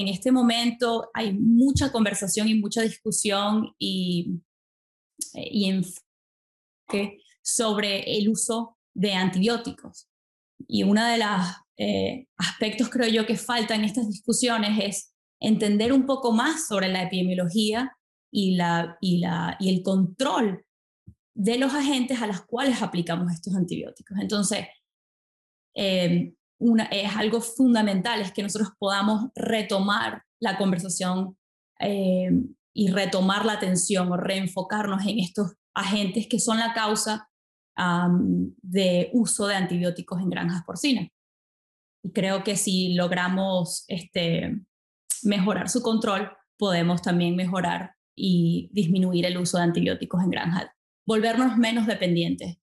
en este momento hay mucha conversación y mucha discusión y, y enfoque sobre el uso de antibióticos. Y uno de los eh, aspectos, creo yo, que falta en estas discusiones es entender un poco más sobre la epidemiología y el control de los agentes a los cuales aplicamos estos antibióticos. Entonces, eh, es algo fundamental, es que nosotros podamos retomar la conversación eh, y retomar la atención o reenfocarnos en estos agentes que son la causa de uso de antibióticos en granjas porcinas. Y creo que si logramos este, mejorar su control, podemos también mejorar y disminuir el uso de antibióticos en granjas, volvernos menos dependientes